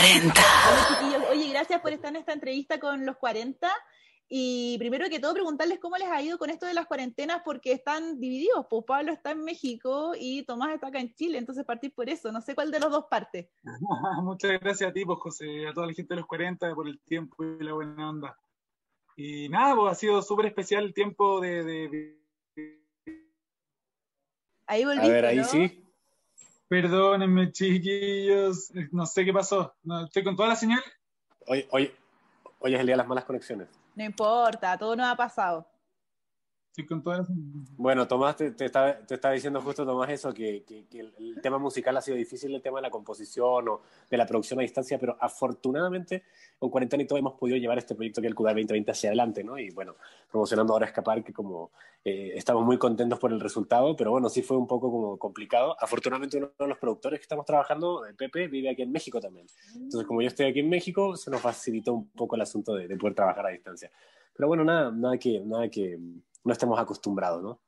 40. Oye, gracias por estar en esta entrevista con los 40. Y primero que todo, preguntarles cómo les ha ido con esto de las cuarentenas, porque están divididos. Pues Pablo está en México y Tomás está acá en Chile, entonces partir por eso. No sé cuál de los dos partes. Muchas gracias a ti, pues, José, a toda la gente de los 40 por el tiempo y la buena onda. Y nada, pues ha sido súper especial el tiempo de, Ahí volviste, A ver, ahí sí. Perdónenme, chiquillos. No sé qué pasó. estoy con toda la señal. Hoy, hoy, hoy es el día de las malas conexiones. No importa, todo nos ha pasado. Bueno, Tomás, te, te, estaba, diciendo justo, Tomás, eso, que, el, tema musical ha sido difícil, el tema de la composición o de la producción a distancia, pero afortunadamente con Cuarentena y todo hemos podido llevar este proyecto que es el CUDA 2020 hacia adelante, ¿no? Y bueno, promocionando ahora Escapar, que como eh, estamos muy contentos por el resultado, pero bueno, sí fue un poco como complicado. Afortunadamente uno de los productores que estamos trabajando, eh, Pepe, vive aquí en México también. Entonces, como yo estoy aquí en México, se nos facilitó un poco el asunto de, de poder trabajar a distancia. Pero bueno, nada, nada que, nada que no estemos acostumbrados, ¿no?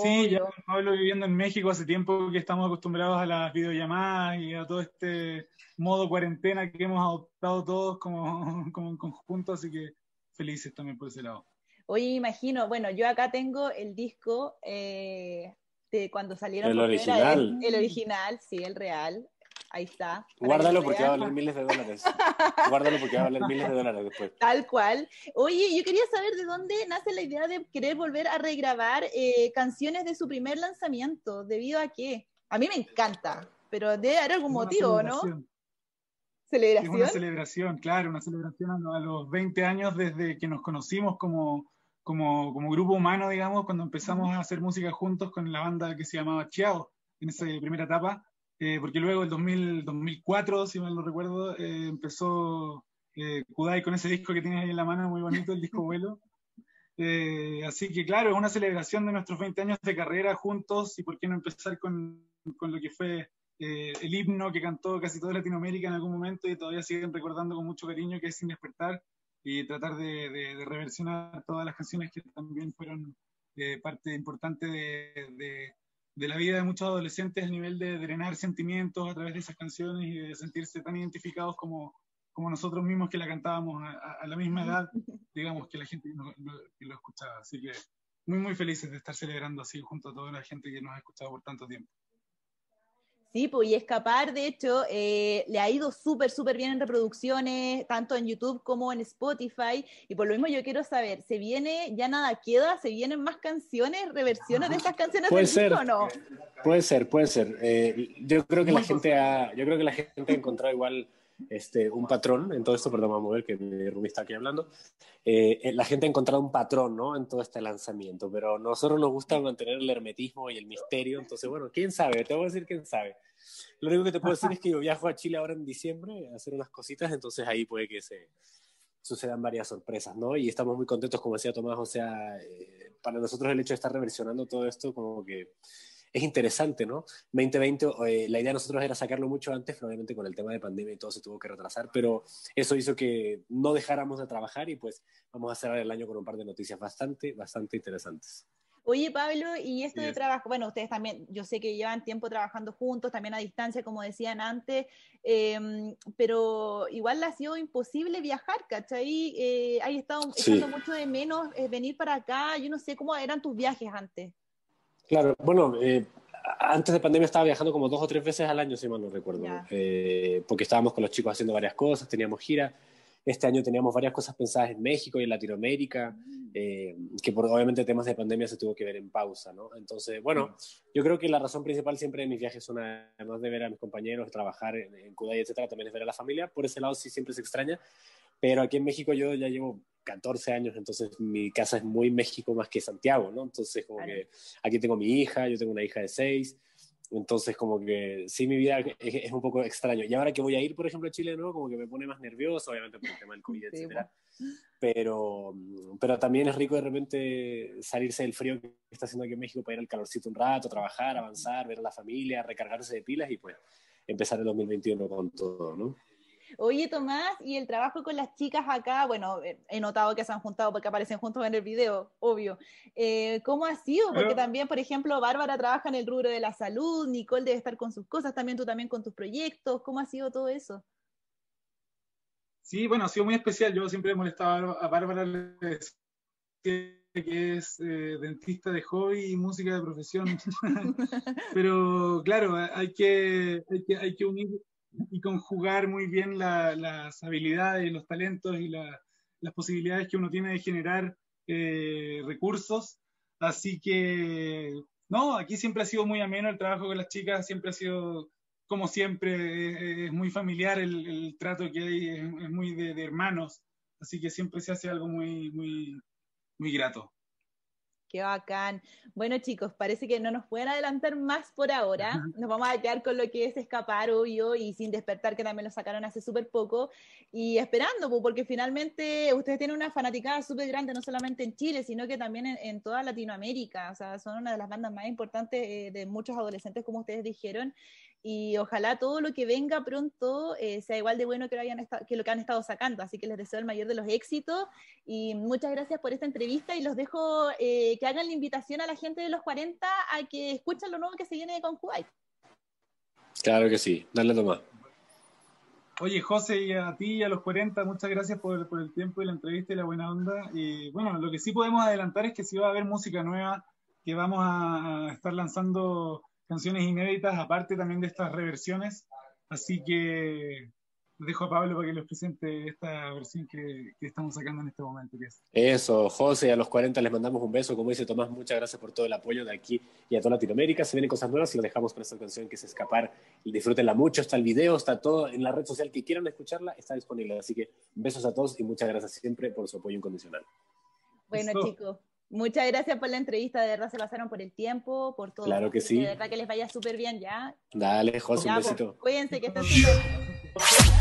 Sí, ya Pablo viviendo en México hace tiempo que estamos acostumbrados a las videollamadas y a todo este modo cuarentena que hemos adoptado todos como, como en conjunto, así que felices también por ese lado. Oye, imagino, bueno, yo acá tengo el disco eh, de cuando salieron el original. el original, sí, el real. Ahí está. Guárdalo porque va a valer miles de dólares. Guárdalo porque va a valer miles de dólares después. Tal cual. Oye, yo quería saber de dónde nace la idea de querer volver a regrabar eh, canciones de su primer lanzamiento. ¿Debido a qué? A mí me encanta, pero debe haber algún motivo, ¿no? ¿Celebración? Es una celebración, claro, una celebración a los 20 años desde que nos conocimos como, como, como grupo humano, digamos, cuando empezamos a hacer música juntos con la banda que se llamaba Chiao, en esa primera etapa. Eh, porque luego el 2004, si mal no recuerdo, eh, empezó eh, Kudai con ese disco que tienes ahí en la mano, muy bonito, el disco vuelo. Eh, así que claro, es una celebración de nuestros 20 años de carrera juntos y por qué no empezar con, con lo que fue el himno que cantó casi toda Latinoamérica en algún momento y todavía siguen recordando con mucho cariño que es Sin Despertar y tratar de, de, de reversionar todas las canciones que también fueron parte importante de, de la vida de muchos adolescentes, el nivel de drenar sentimientos a través de esas canciones y de sentirse tan identificados como, como nosotros mismos que la cantábamos a, la misma edad, digamos, que la gente lo, lo, escuchaba. Así que muy, muy felices de estar celebrando así junto a toda la gente que nos ha escuchado por tanto tiempo. Sí, pues y Escapar, de hecho, eh, le ha ido súper, súper bien en reproducciones, tanto en YouTube como en Spotify. Y por lo mismo yo quiero saber, ¿se viene, ya nada queda, se vienen más canciones, reversiones de estas canciones puede ser, o no? Puede ser, puede ser. Eh, yo creo que la gente ha, yo creo que la gente ha encontrado igual este, un patrón en todo esto, perdón, vamos a ver que mi Rumi está aquí hablando. Eh, la gente ha encontrado un patrón ¿no? en todo este lanzamiento, pero a nosotros nos gusta mantener el hermetismo y el misterio, entonces, bueno, quién sabe, te voy a decir quién sabe. Lo único que te puedo decir es que yo viajo a Chile ahora en diciembre a hacer unas cositas, entonces ahí puede que se sucedan varias sorpresas, ¿no? Y estamos muy contentos, como decía Tomás, o sea, eh, para nosotros el hecho de estar reversionando todo esto, como que es interesante, ¿no? 2020, eh, la idea de nosotros era sacarlo mucho antes, probablemente con el tema de pandemia y todo se tuvo que retrasar, pero eso hizo que no dejáramos de trabajar y pues vamos a cerrar el año con un par de noticias bastante, bastante interesantes. Oye, Pablo, y esto de trabajo, bueno, ustedes también, yo sé que llevan tiempo trabajando juntos, también a distancia, como decían antes, em, pero igual ha sido imposible viajar, ¿cachai? Eh, hay estado echando mucho de menos eh, venir para acá, yo no sé cómo eran tus viajes antes. Claro, bueno, eh, antes de pandemia estaba viajando como dos o tres veces al año, si mal no recuerdo, eh, porque estábamos con los chicos haciendo varias cosas, teníamos gira. Este año teníamos varias cosas pensadas en México y en Latinoamérica, mm. eh, que por obviamente temas de pandemia se tuvo que ver en pausa, ¿no? Entonces, bueno, mm. yo creo que la razón principal siempre de mis viajes son, además de ver a mis compañeros, trabajar en, en Kudai, etcétera, también es ver a la familia. Por ese lado sí siempre se extraña, pero aquí en México yo ya llevo 14 años, entonces mi casa es muy México más que Santiago, ¿no? Entonces como que aquí tengo mi hija, yo tengo una hija de 6, entonces como que sí mi vida es, un poco extraño. Y ahora que voy a ir, por ejemplo, a Chile, ¿no? Como que me pone más nervioso, obviamente por el tema del COVID, etcétera. Pero, pero también es rico de repente salirse del frío que está haciendo aquí en México para ir al calorcito un rato, trabajar, avanzar, ver a la familia, recargarse de pilas y pues empezar el 2021 con todo, ¿no? Oye, Tomás, y el trabajo con las chicas acá, bueno, eh, he notado que se han juntado porque aparecen juntos en el video, obvio. Eh, ¿Cómo ha sido? Porque también, por ejemplo, Bárbara trabaja en el rubro de la salud, Nicole debe estar con sus cosas, también tú también con tus proyectos. ¿Cómo ha sido todo eso? Sí, bueno, ha sido muy especial. Yo siempre he molestado a Bárbara que es eh, dentista de hobby y música de profesión. Pero claro, hay que, hay que, unir y conjugar muy bien las habilidades, los talentos y las posibilidades que uno tiene de generar eh, recursos. Así que, no, aquí siempre ha sido muy ameno el trabajo con las chicas, siempre ha sido como siempre, es muy familiar el, trato que hay, es, muy de, hermanos, así que siempre se hace algo muy, muy, muy grato. Qué bacán. Bueno, chicos, parece que no nos pueden adelantar más por ahora. Nos vamos a quedar con lo que es escapar, obvio, y sin despertar, que también lo sacaron hace súper poco. Y esperando, porque finalmente ustedes tienen una fanaticada súper grande, no solamente en Chile, sino que también en, toda Latinoamérica. O sea, son una de las bandas más importantes eh, de muchos adolescentes, como ustedes dijeron y ojalá todo lo que venga pronto eh, sea igual de bueno que lo, hayan que lo que han estado sacando. Así que les deseo el mayor de los éxitos y muchas gracias por esta entrevista y los dejo eh, que hagan la invitación a la gente de los 40 a que escuchen lo nuevo que se viene con Kuwait. Claro que sí, dale Tomás. Oye, José, y a ti y a los 40, muchas gracias por, por, el tiempo y la entrevista y la buena onda. Y bueno, lo que sí podemos adelantar es que sí va a haber música nueva que vamos a estar lanzando canciones inéditas, aparte también de estas reversiones. Así que dejo a Pablo para que les presente esta versión que, estamos sacando en este momento. Eso, José, a los 40 les mandamos un beso. Como dice Tomás, muchas gracias por todo el apoyo de aquí y a toda Latinoamérica. Se vienen cosas nuevas y lo dejamos con esta canción que es Escapar. Y disfrútenla mucho. Está el video, está todo en la red social que quieran escucharla, está disponible. Así que besos a todos y muchas gracias siempre por su apoyo incondicional. Bueno, chicos. Muchas gracias por la entrevista, de verdad se pasaron por el tiempo, por todo. Claro que sí. De verdad que les vaya súper bien ya. Dale, José, un pues, besito. Cuídense, que estén súper